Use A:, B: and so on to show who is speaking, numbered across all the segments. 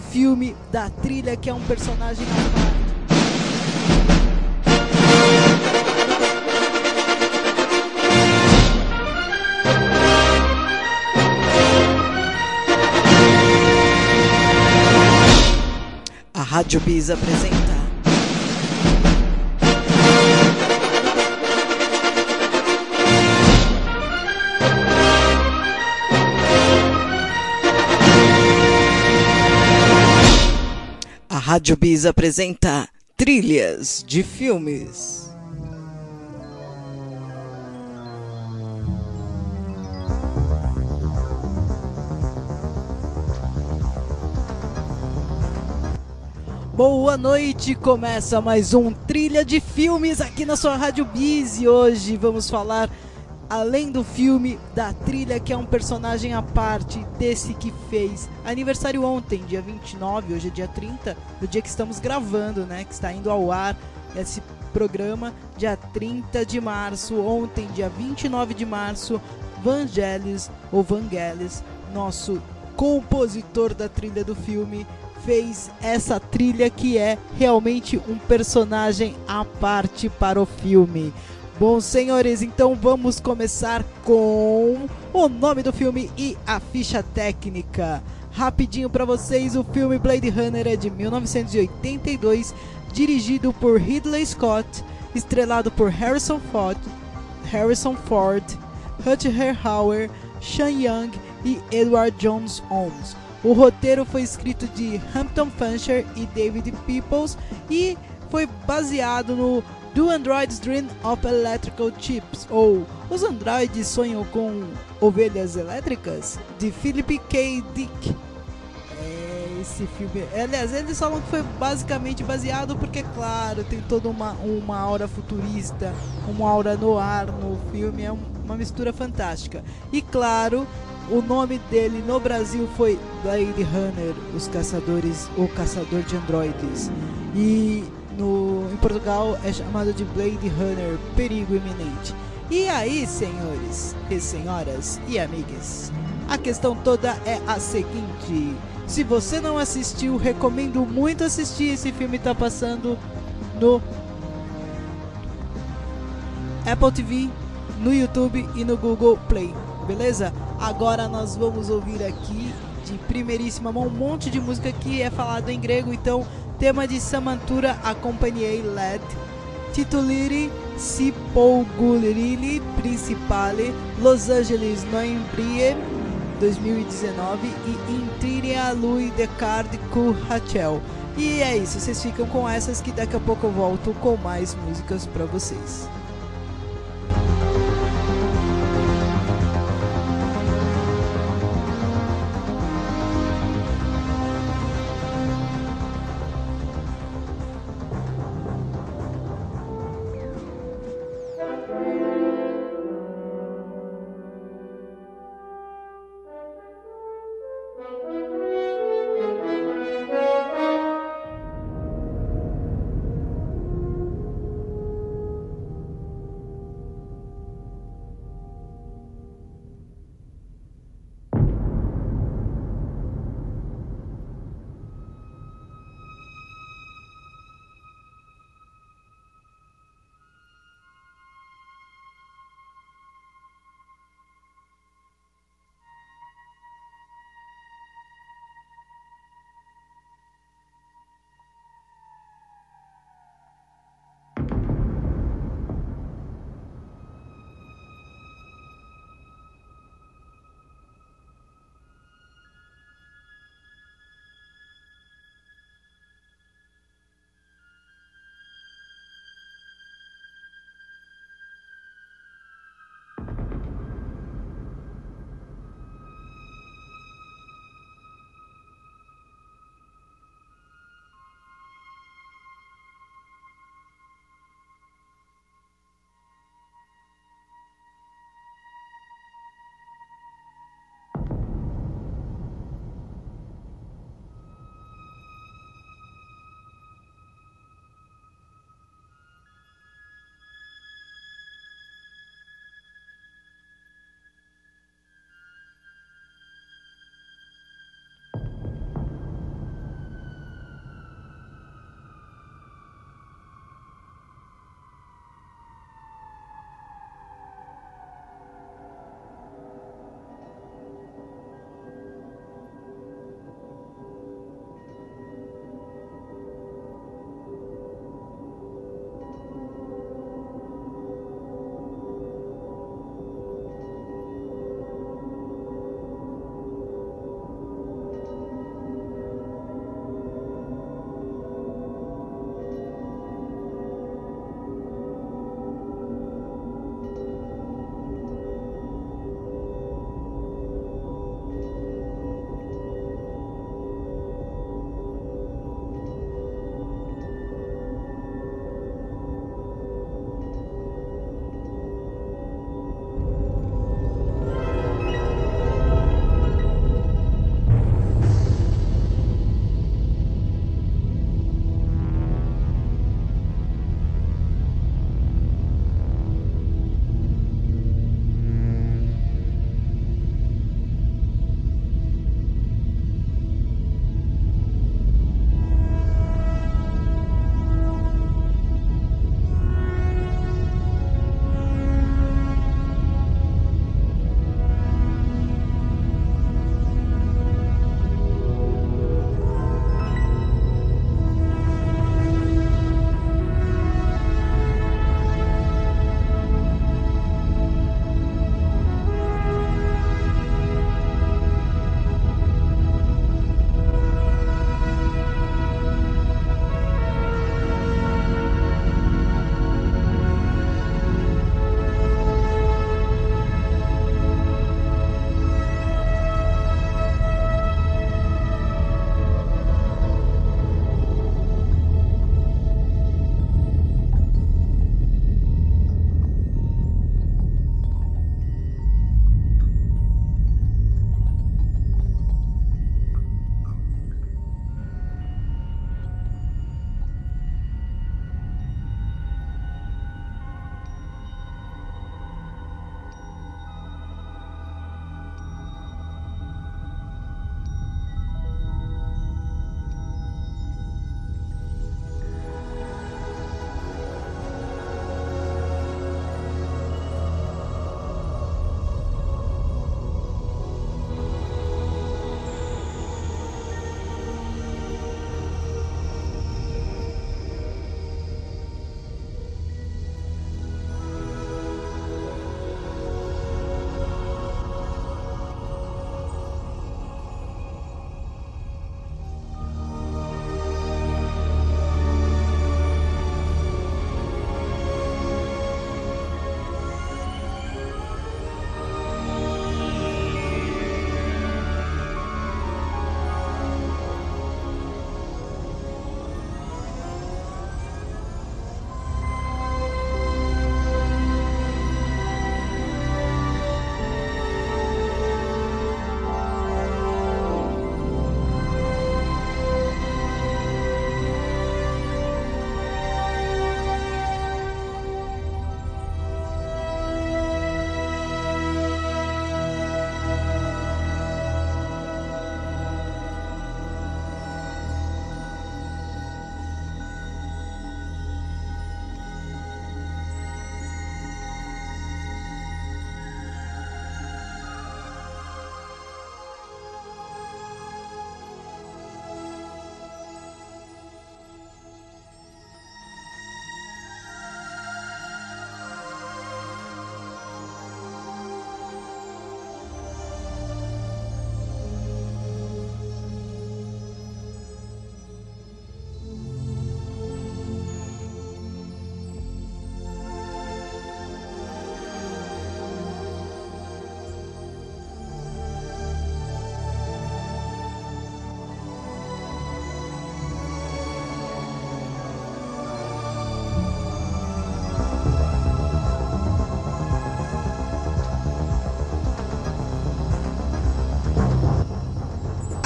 A: O filme da trilha que é um personagem. A Rádio Bis apresenta. Rádio Bis apresenta trilhas de filmes. Boa noite, começa mais um Trilha de Filmes aqui na sua Rádio Bis e hoje vamos falar, além do filme, da trilha que é um personagem à parte desse que fez aniversário ontem, dia 29, hoje é dia 30, do dia que estamos gravando, né, que está indo ao ar esse programa, dia 30 de março, ontem, dia 29 de março, Vangelis, ou Vangelis, nosso compositor da trilha do filme, fez essa trilha que é realmente um personagem à parte para o filme. Bom, senhores, então vamos começar com o nome do filme e a ficha técnica. Rapidinho para vocês, o filme Blade Runner é de 1982, dirigido por Ridley Scott, estrelado por Harrison Ford, Harrison Ford, Rutger Hauer, Sean Young e Edward Jones Holmes. O roteiro foi escrito de Hampton Fancher e David Peoples e foi baseado no Do Androids Dream of Electrical Chips ou Os Androides Sonham com Ovelhas Elétricas de Philip K. Dick. É, esse filme, aliás, eles falam que foi basicamente baseado porque, claro, tem toda uma, uma aura futurista, uma aura no ar no filme, é uma mistura fantástica. E, claro, o nome dele no Brasil foi Blade Runner, os caçadores, o caçador de androides. E no, em Portugal é chamado de Blade Runner, perigo iminente. E aí, senhores e senhoras e amigas, a questão toda é a seguinte: se você não assistiu, recomendo muito assistir. Esse filme está passando no Apple TV, no YouTube e no Google Play, beleza? Agora nós vamos ouvir aqui de primeiríssima mão um monte de música que é falado em grego, então tema de Samantura acompanhei led tituliri si polguliri principale Los Angeles Noimbrie 2019 e Intriria lui de card cu Rachel. E é isso, vocês ficam com essas que daqui a pouco eu volto com mais músicas para vocês.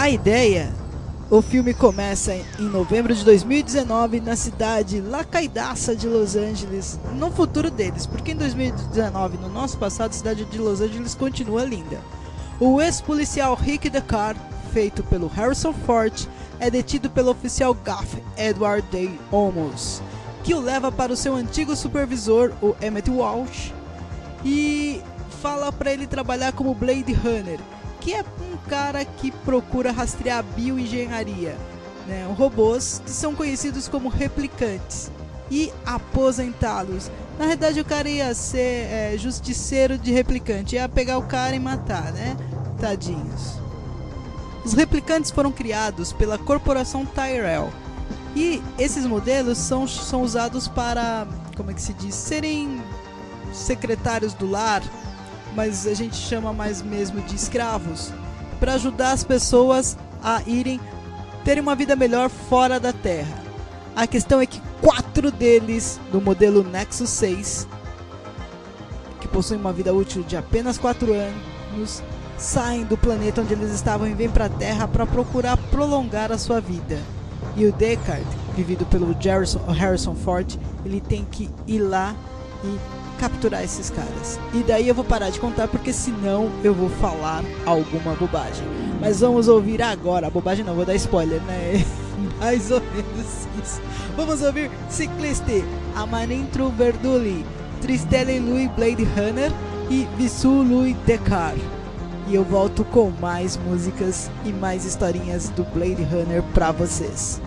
A: A ideia, o filme começa em novembro de 2019 na cidade lacaidaça de Los Angeles, no futuro deles, porque em 2019, no nosso passado, a cidade de Los Angeles continua linda. O ex-policial Rick Deckard, feito pelo Harrison Ford, é detido pelo oficial Gaff Edward Day Olmos, que o leva para o seu antigo supervisor, o Emmett Walsh, e fala para ele trabalhar como Blade Runner, que é um cara que procura rastrear bioengenharia, né, robôs que são conhecidos como replicantes, e aposentá-los. Na verdade, o cara ia ser é, justiceiro de replicante, ia pegar o cara e matar, né? Tadinhos. Os replicantes foram criados pela corporação Tyrell. E esses modelos são, são usados para, como é que se diz, serem secretários do lar, mas a gente chama mais mesmo de escravos, para ajudar as pessoas a irem terem uma vida melhor fora da Terra. A questão é que quatro deles, do modelo Nexus 6, que possuem uma vida útil de apenas 4 anos, saem do planeta onde eles estavam e vêm para a Terra para procurar prolongar a sua vida. E o Deckard, vivido pelo Harrison Ford, ele tem que ir lá e capturar esses caras. E daí eu vou parar de contar porque senão eu vou falar alguma bobagem. Mas vamos ouvir agora. Bobagem não, vou dar spoiler, né? Mais ou menos isso. Vamos ouvir Cicliste, Amanintro Verduli, Tristele Lui Blade Runner e Vissu Lui Dekar. E eu volto com mais músicas e mais historinhas do Blade Runner pra vocês.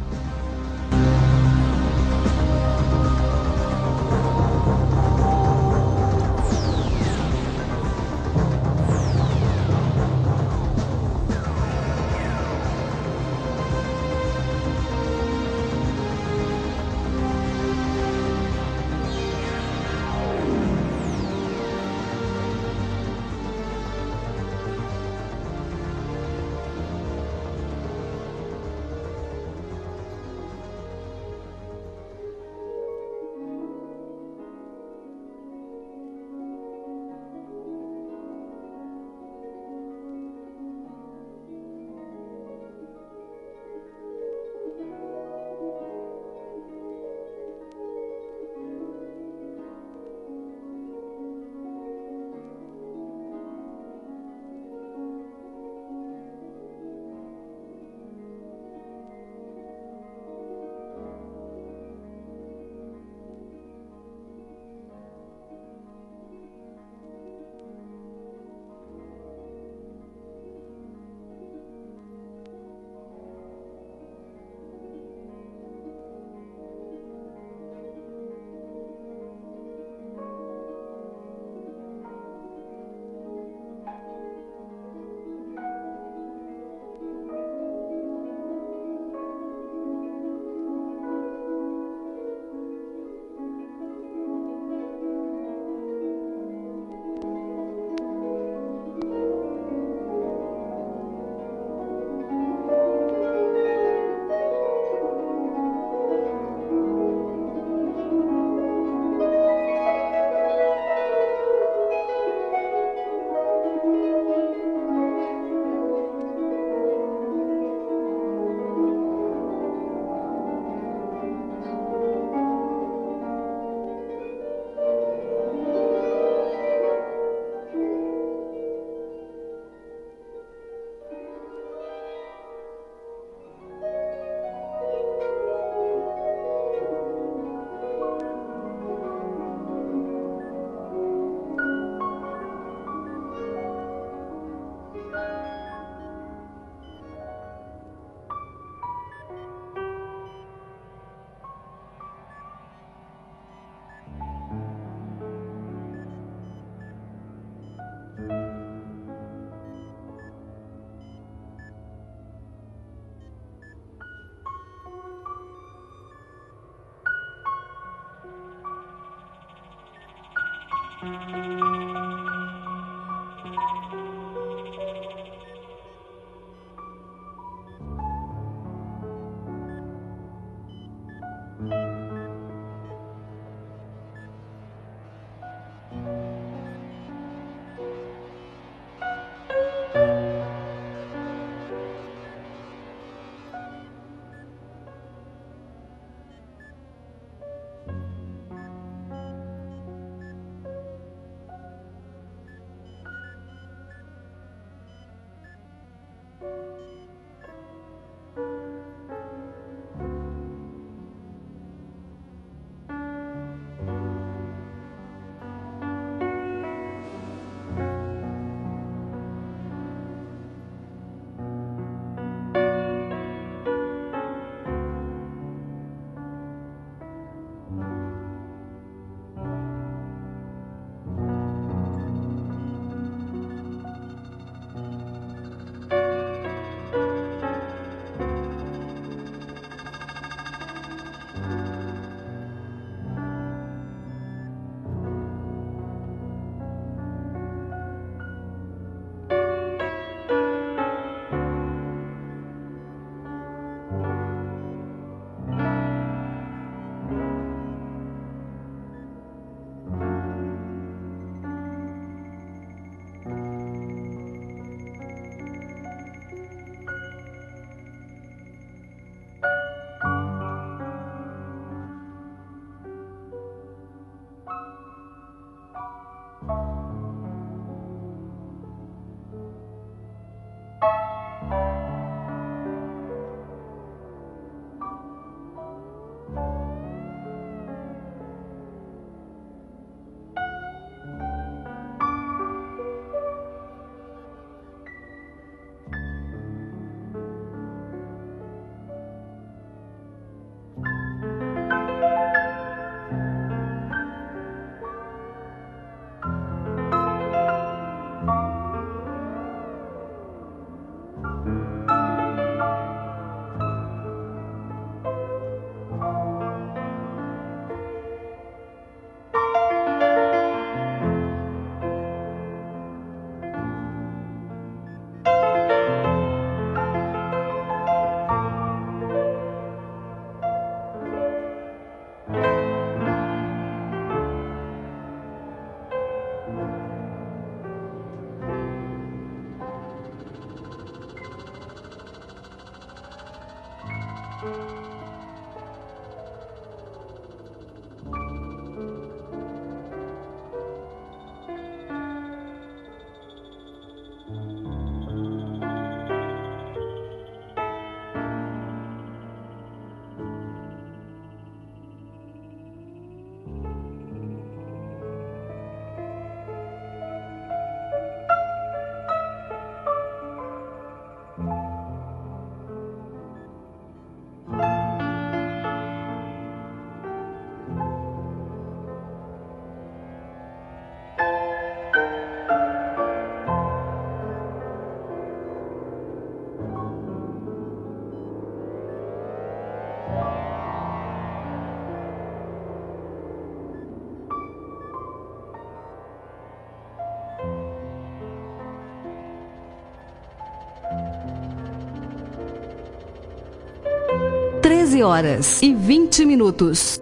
B: 13 horas e 20 minutos.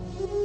B: you.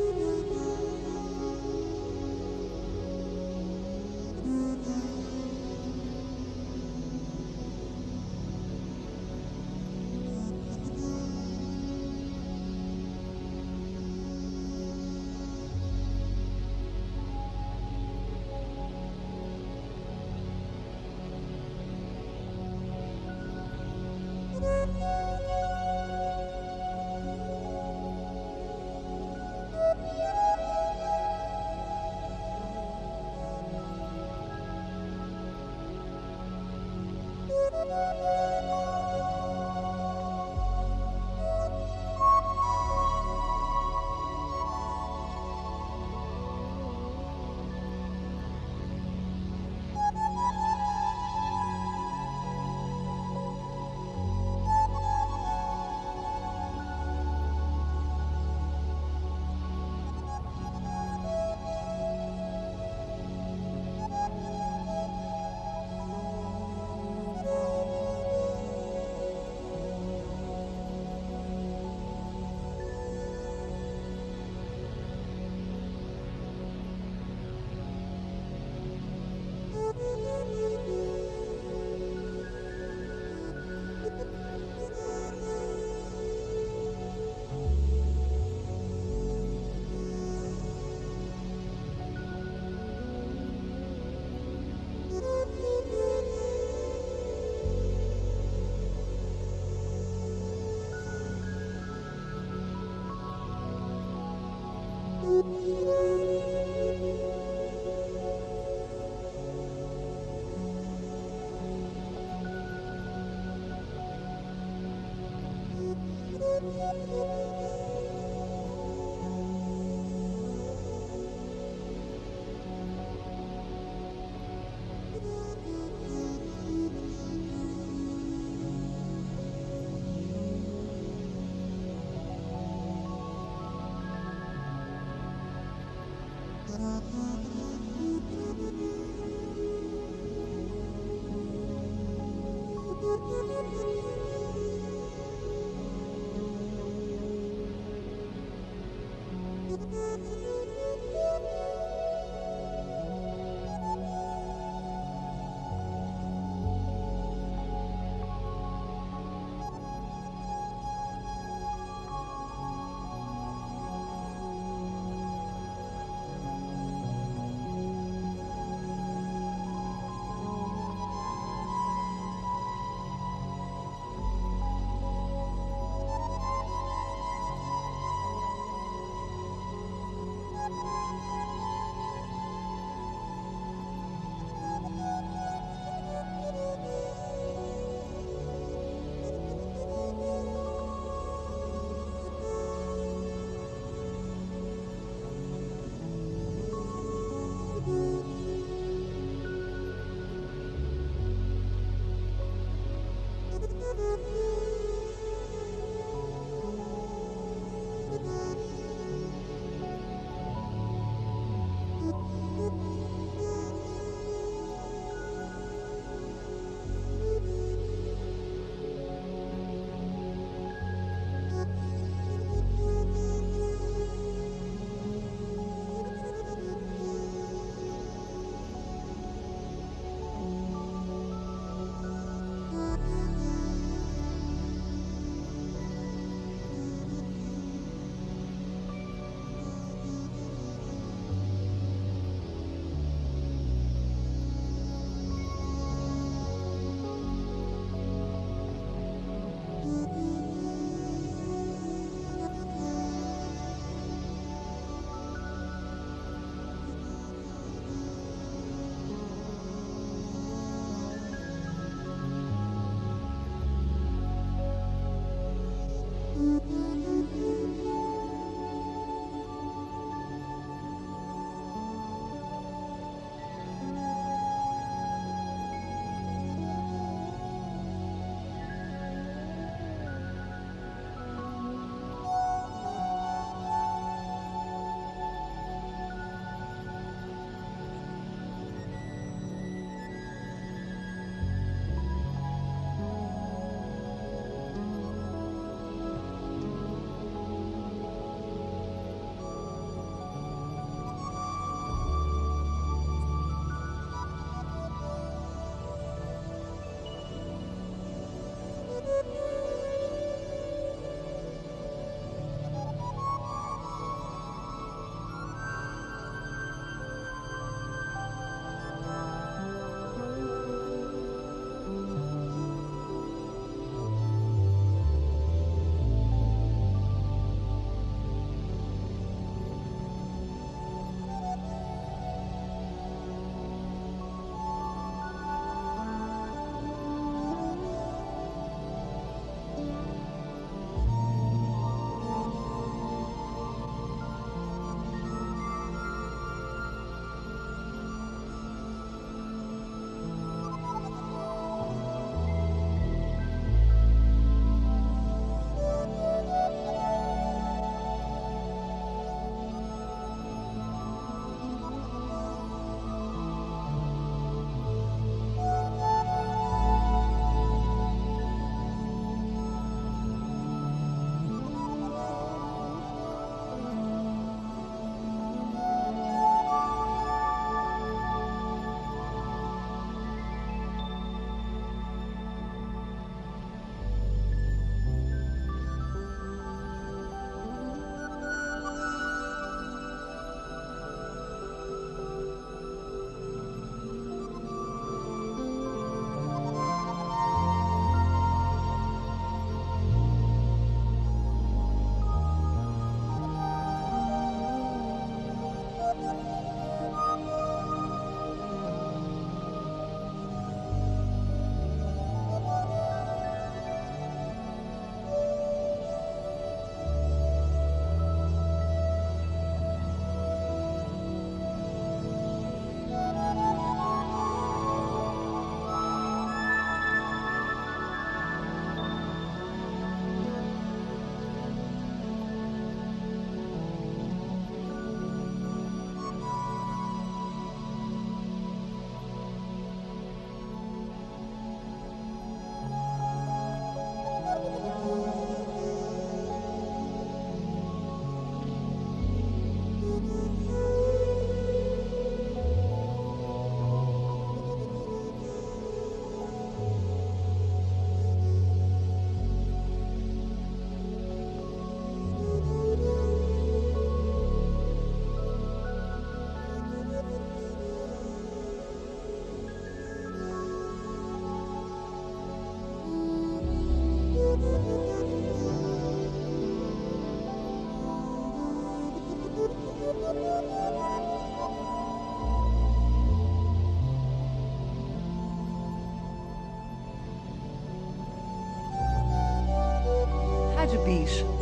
B: Thank you.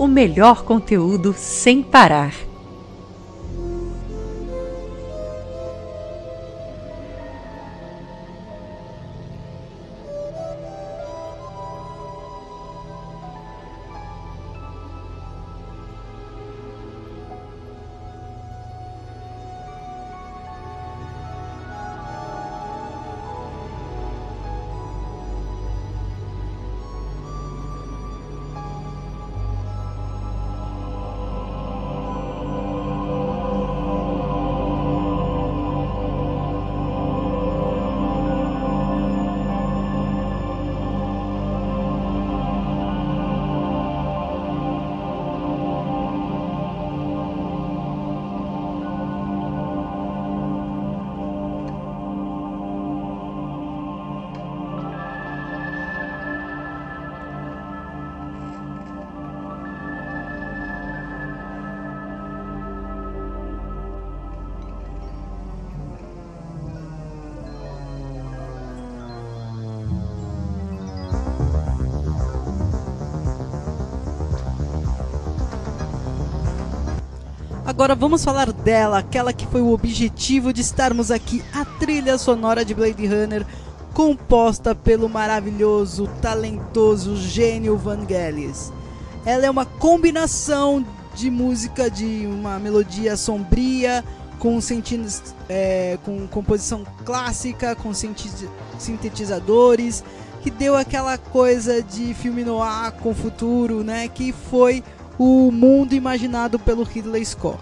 C: O melhor conteúdo sem parar.
A: Agora vamos falar dela, aquela que foi o objetivo de estarmos aqui, a trilha sonora de Blade Runner, composta pelo maravilhoso, talentoso gênio Vangelis. Ela é uma combinação de música de uma melodia sombria, com, é, com composição clássica, com sintetizadores, que deu aquela coisa de filme no ar com futuro, né? Que foi o mundo imaginado pelo Ridley Scott.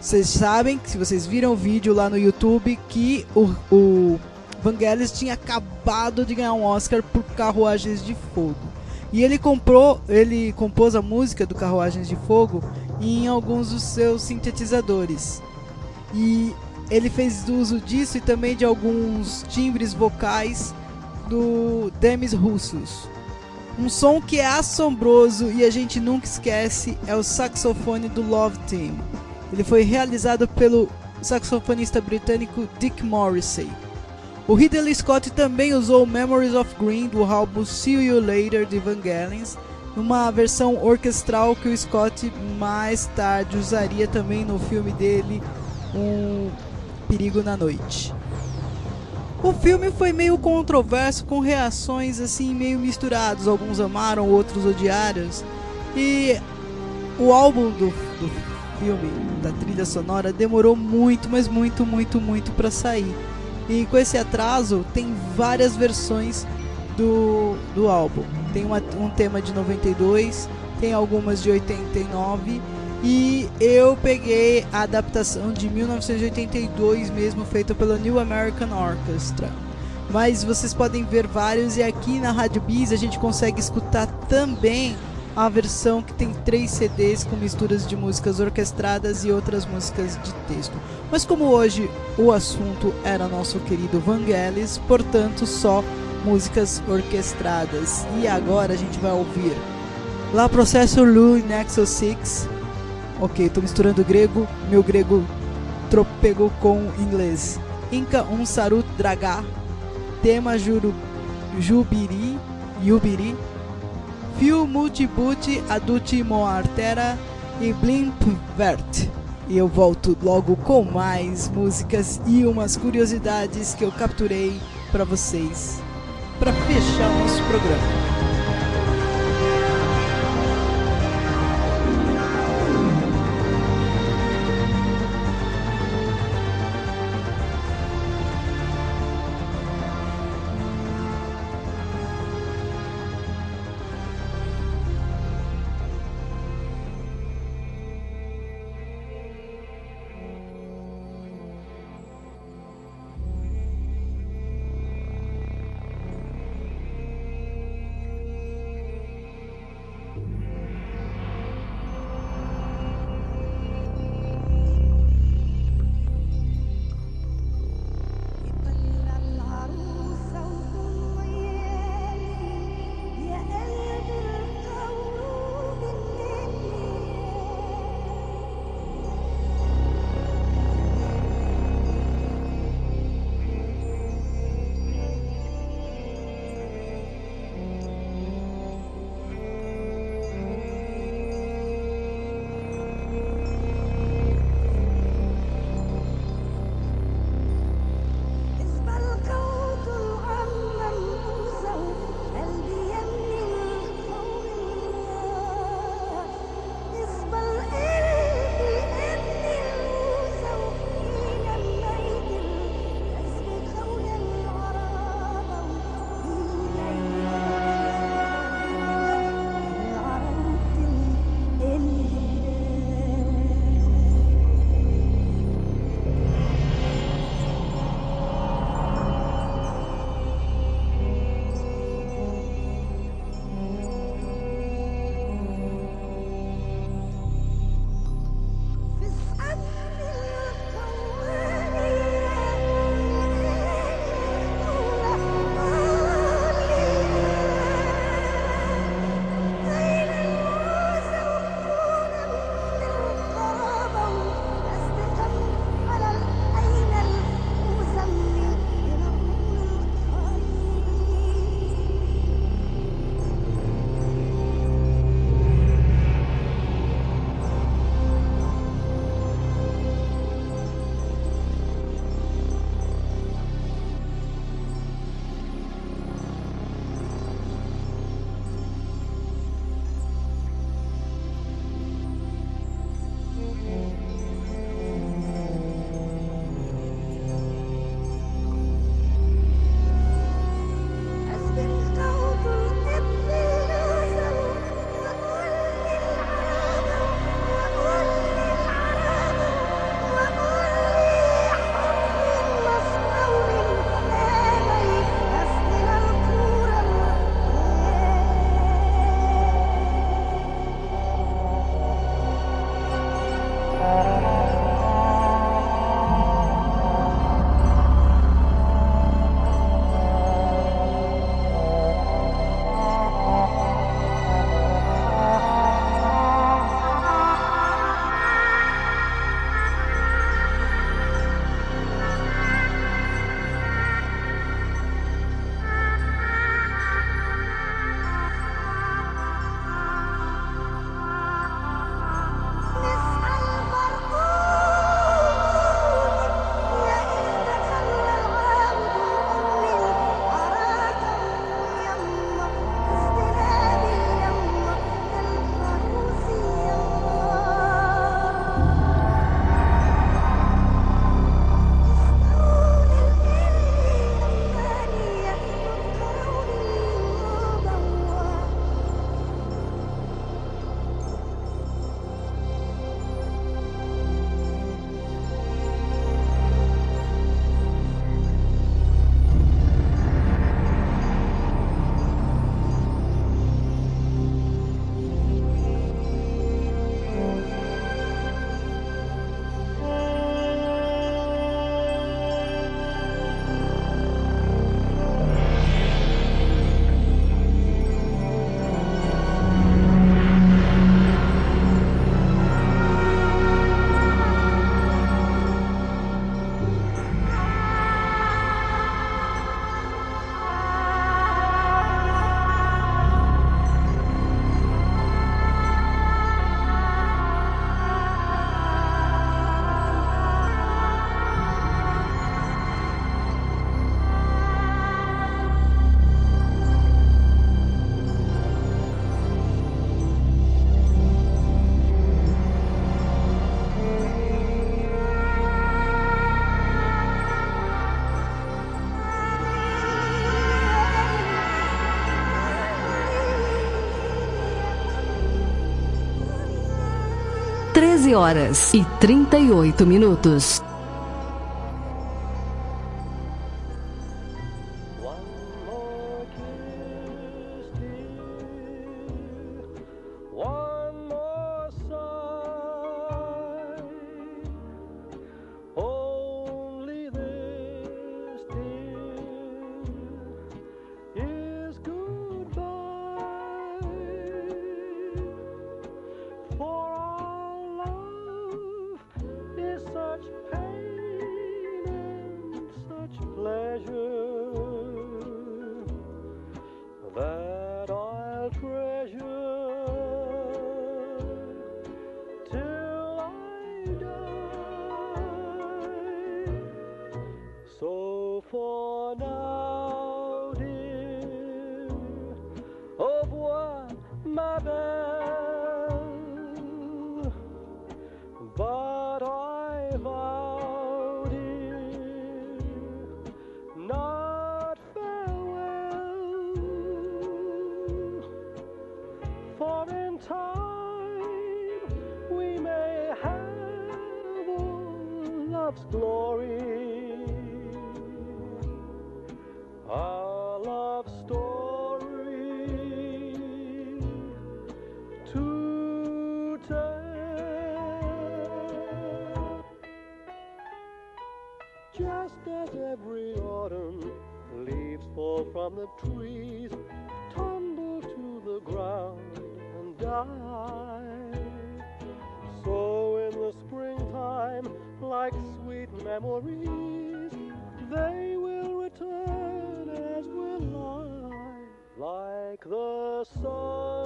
A: Vocês sabem, se vocês viram o vídeo lá no YouTube, que o, o Vangelis tinha acabado de ganhar um Oscar por Carruagens de Fogo. E ele comprou, ele compôs a música do Carruagens de Fogo em alguns dos seus sintetizadores. E ele fez uso disso e também de alguns timbres vocais do Demis Russos. Um som que é assombroso e a gente nunca esquece é o saxofone do Love Team. Ele foi realizado pelo saxofonista britânico Dick Morrissey. O Ridley Scott também usou Memories of Green do álbum See You Later de Vangelis, numa versão orquestral que o Scott mais tarde usaria também no filme dele, Um Perigo na Noite. O filme foi meio controverso, com reações assim meio misturadas. Alguns amaram, outros odiaram. E o álbum do, do filme, da trilha sonora, demorou muito, mas muito, muito, muito para sair. E com esse atraso, tem várias versões do, do álbum. Tem uma, um tema de 92, tem algumas de 89 e eu peguei a adaptação de 1982 mesmo, feita pela New American Orchestra. Mas vocês podem ver vários e aqui na Rádio Biz a gente consegue escutar também a versão que tem três CDs com misturas de músicas orquestradas e outras músicas de texto. Mas como hoje o assunto era nosso querido Vangelis, portanto só músicas orquestradas. E agora a gente vai ouvir La Processor Lu Nexus 6 Ok, estou misturando grego, meu grego tropegou com inglês. Inca um sarut dragá, tema juru, jubiri, yubiri, fio multibuti aduti moartera e blimp vert. E eu volto logo com mais músicas e umas curiosidades que eu capturei para vocês para fechar o nosso programa.
D: Horas e 38 minutos. soul.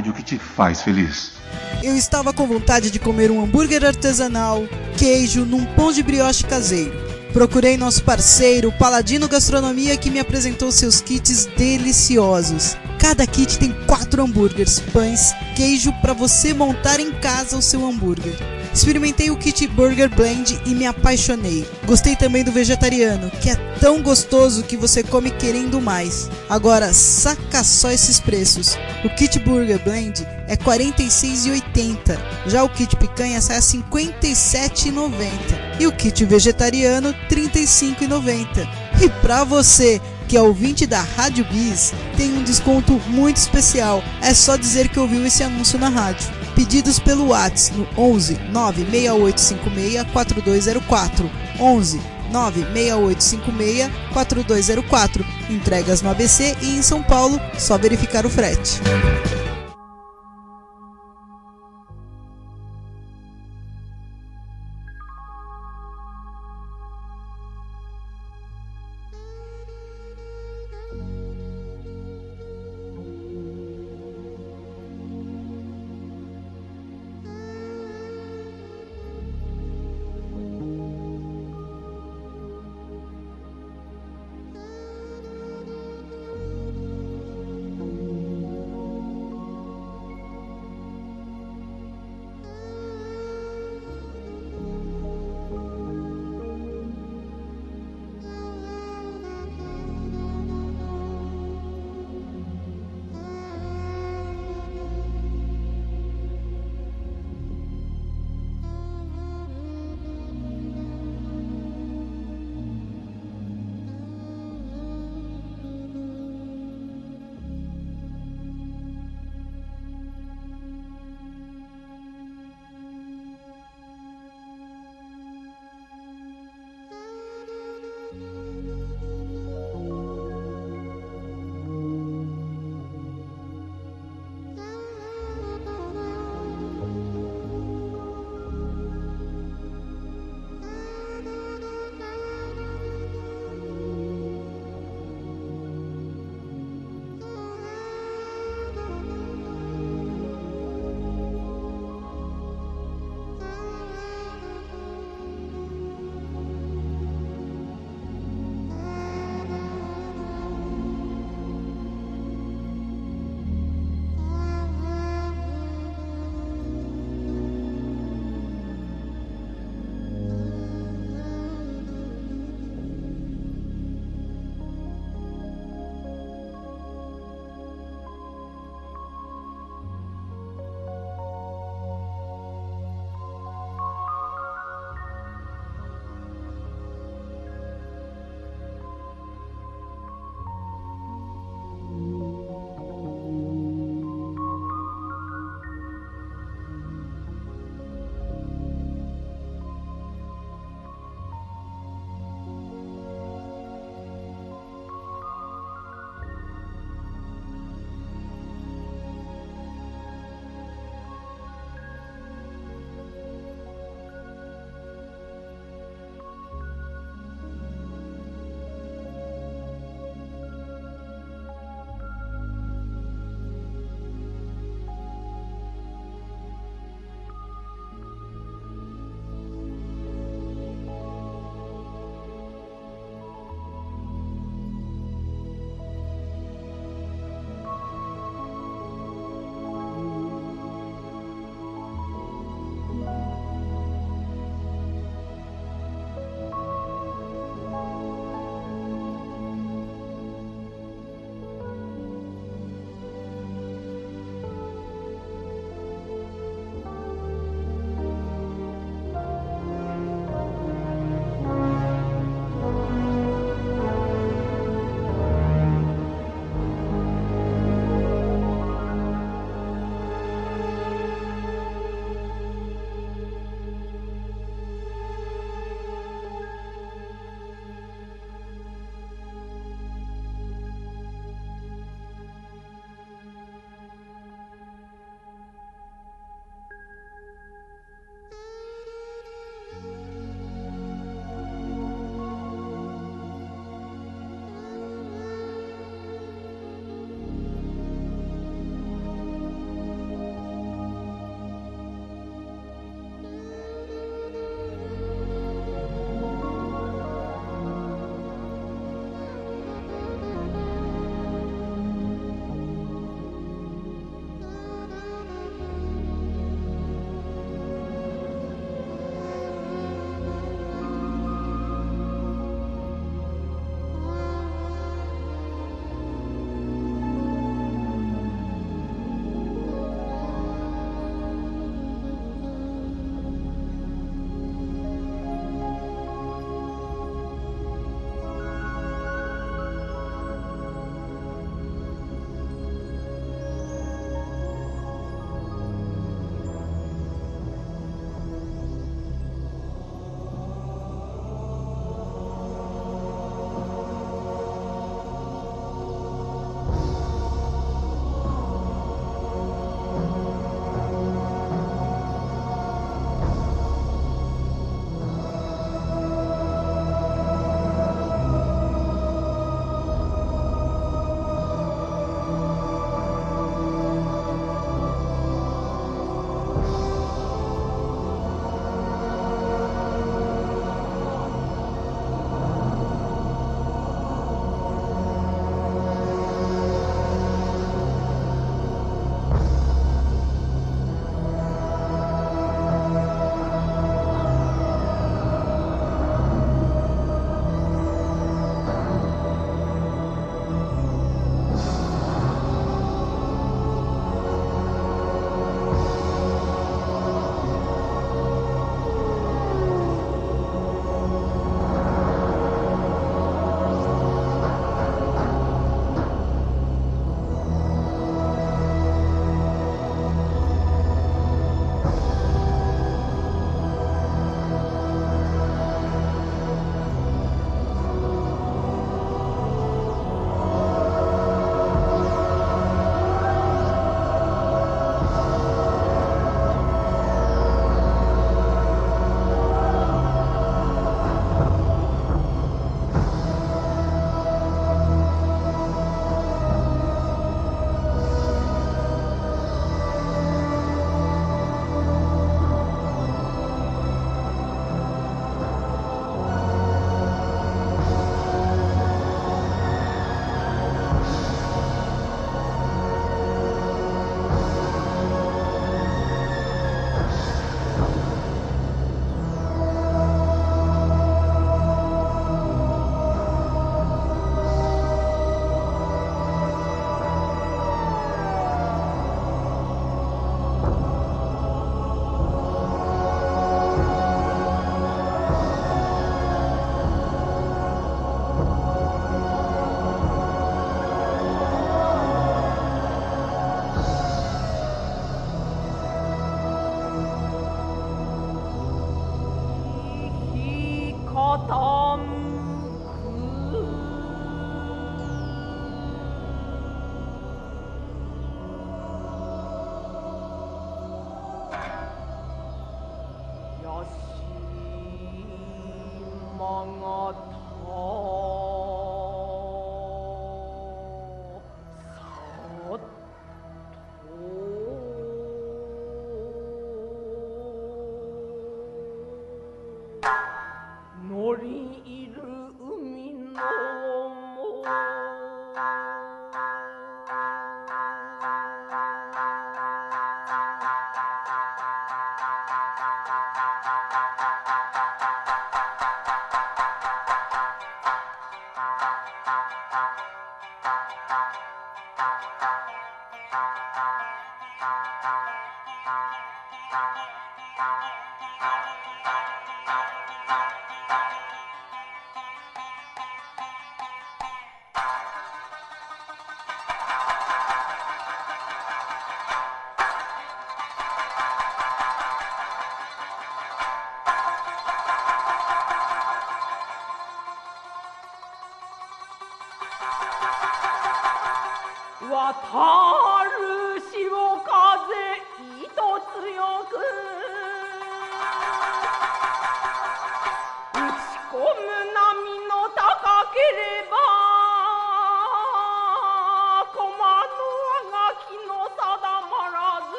E: A rádio que te faz feliz.
A: Eu estava com vontade de comer um hambúrguer artesanal, queijo, num pão de brioche caseiro. Procurei nosso parceiro, Paladino Gastronomia, que me apresentou seus kits deliciosos. Cada kit tem quatro hambúrgueres, pães, queijo para você montar em casa o seu hambúrguer. Experimentei o kit Burger Blend e me apaixonei. Gostei também do vegetariano, que é tão gostoso que você come querendo mais. Agora, saca só esses preços. O kit Burger Blend é R$ 46,80. Já o kit picanha sai a R$ 57,90. E o kit vegetariano R$ 35,90. E para você que é ouvinte da Rádio Biz, tem um desconto muito especial. É só dizer que ouviu esse anúncio na rádio. Pedidos pelo WhatsApp no 11 96856 4204. 11 96856 4204. Entregas no ABC e em São Paulo, só verificar o frete.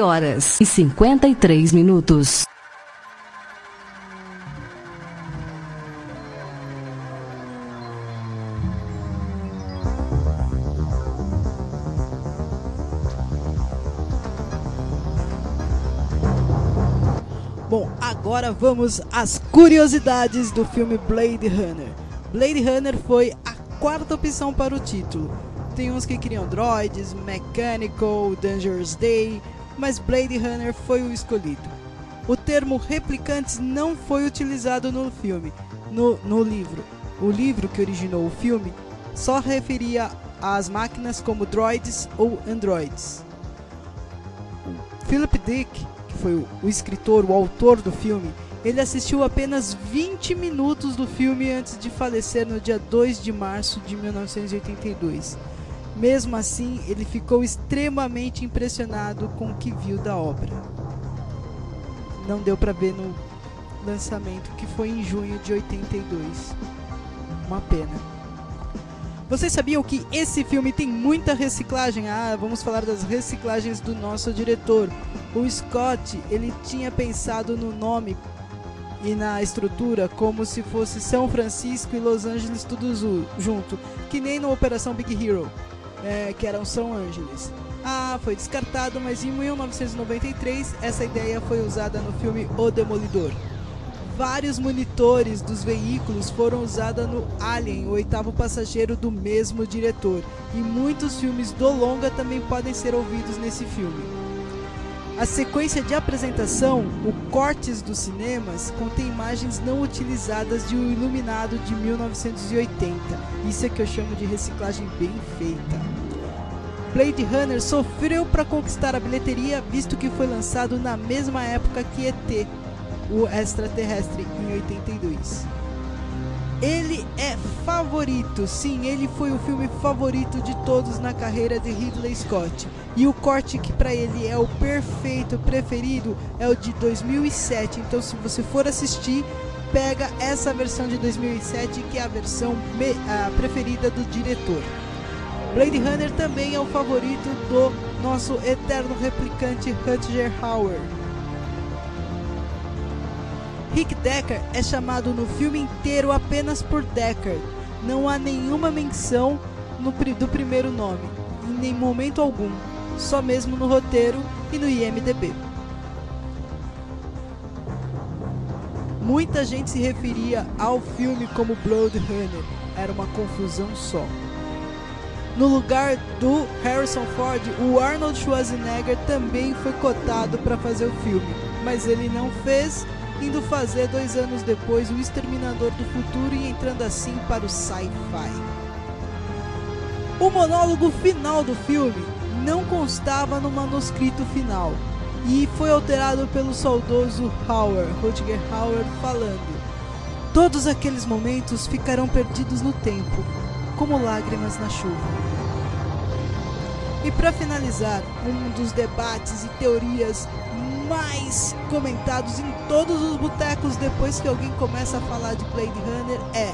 D: 13 horas e 53 minutos.
A: Bom, agora vamos às curiosidades do filme Blade Runner. Blade Runner foi a quarta opção para o título. Tem uns que criam droids, Mechanical, Dangerous Day, mas Blade Runner foi o escolhido. O termo replicantes não foi utilizado no filme, no, no livro. O livro que originou o filme só referia às máquinas como droids ou androids. Philip Dick foi o, o escritor, o autor do filme, ele assistiu apenas 20 minutos do filme antes de falecer no dia 2 de março de 1982. Mesmo assim, ele ficou extremamente impressionado com o que viu da obra. Não deu para ver no lançamento, que foi em junho de 82. Uma pena. Vocês sabiam que esse filme tem muita reciclagem? Ah, vamos falar das reciclagens do nosso diretor. O Scott, ele tinha pensado no nome e na estrutura como se fosse São Francisco e Los Angeles tudo junto, que nem na Operação Big Hero, é, que eram São Angeles. Ah, foi descartado, mas em 1993 essa ideia foi usada no filme O Demolidor vários monitores dos veículos foram usados no Alien, o oitavo passageiro do mesmo diretor, e muitos filmes do longa também podem ser ouvidos nesse filme. A sequência de apresentação, o Cortes dos Cinemas, contém imagens não utilizadas de O um Iluminado de 1980. Isso é que eu chamo de reciclagem bem feita. Blade Runner sofreu para conquistar a bilheteria, visto que foi lançado na mesma época que ET, o extraterrestre em 82. Ele é favorito, sim, ele foi o filme favorito de todos na carreira de Ridley Scott. E o corte que para ele é o perfeito, preferido, é o de 2007. Então, se você for assistir, pega essa versão de 2007 que é a versão a preferida do diretor. Blade Runner também é o favorito do nosso eterno replicante Rutger Hauer. Rick Decker é chamado no filme inteiro apenas por Decker. Não há nenhuma menção no, do primeiro nome, em momento algum, só mesmo no roteiro e no IMDb. Muita gente se referia ao filme como Blood Runner, era uma confusão só. No lugar do Harrison Ford, o Arnold Schwarzenegger também foi cotado para fazer o filme, mas ele não fez, indo fazer dois anos depois o Exterminador do Futuro e entrando assim para o sci-fi. O monólogo final do filme não constava no manuscrito final e foi alterado pelo saudoso Hauer, Rutger Hauer, falando: Todos aqueles momentos ficarão perdidos no tempo, como lágrimas na chuva. E para finalizar, um dos debates e teorias mais comentados em todos os botecos depois que alguém começa a falar de Blade Runner é: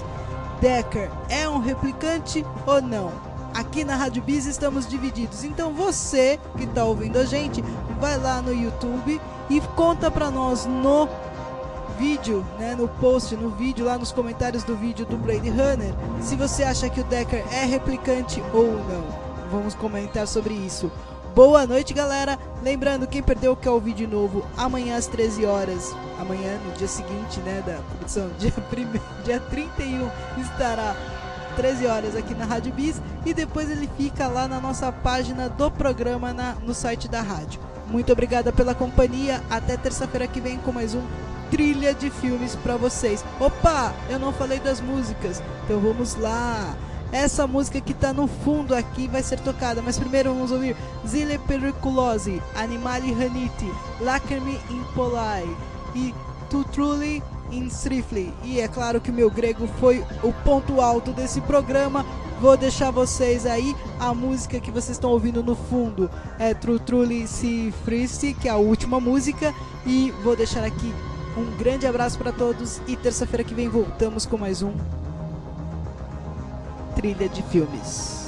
A: Decker é um replicante ou não? Aqui na Rádio Biz estamos divididos. Então você que está ouvindo a gente, vai lá no YouTube e conta para nós no vídeo, né, no post, no vídeo, lá nos comentários do vídeo do Blade Runner, se você acha que o Decker é replicante ou não. Vamos comentar sobre isso. Boa noite, galera. Lembrando, quem perdeu quer ouvir de novo amanhã às 13 horas. Amanhã, no dia seguinte, né, da produção, dia, prime... dia 31, estará 13 horas aqui na Rádio Bis e depois ele fica lá na nossa página do programa na, no site da rádio. Muito obrigada pela companhia. Até terça-feira que vem com mais um trilha de filmes para vocês. Opa, eu não falei das músicas, então vamos lá. Essa música que está no fundo aqui vai ser tocada, mas primeiro vamos ouvir Zile Periculosi, Animali Haniti, Lacrimi Impolai e Tu Truly in Strifly. E é claro que o meu grego foi o ponto alto desse programa. Vou deixar vocês aí a música que vocês estão ouvindo no fundo é Tru Truly Si Fristi, que é a última música, e vou deixar aqui um grande abraço para todos e terça-feira que vem voltamos com mais um trilha de filmes.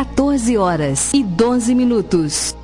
B: 14 horas e 12 minutos.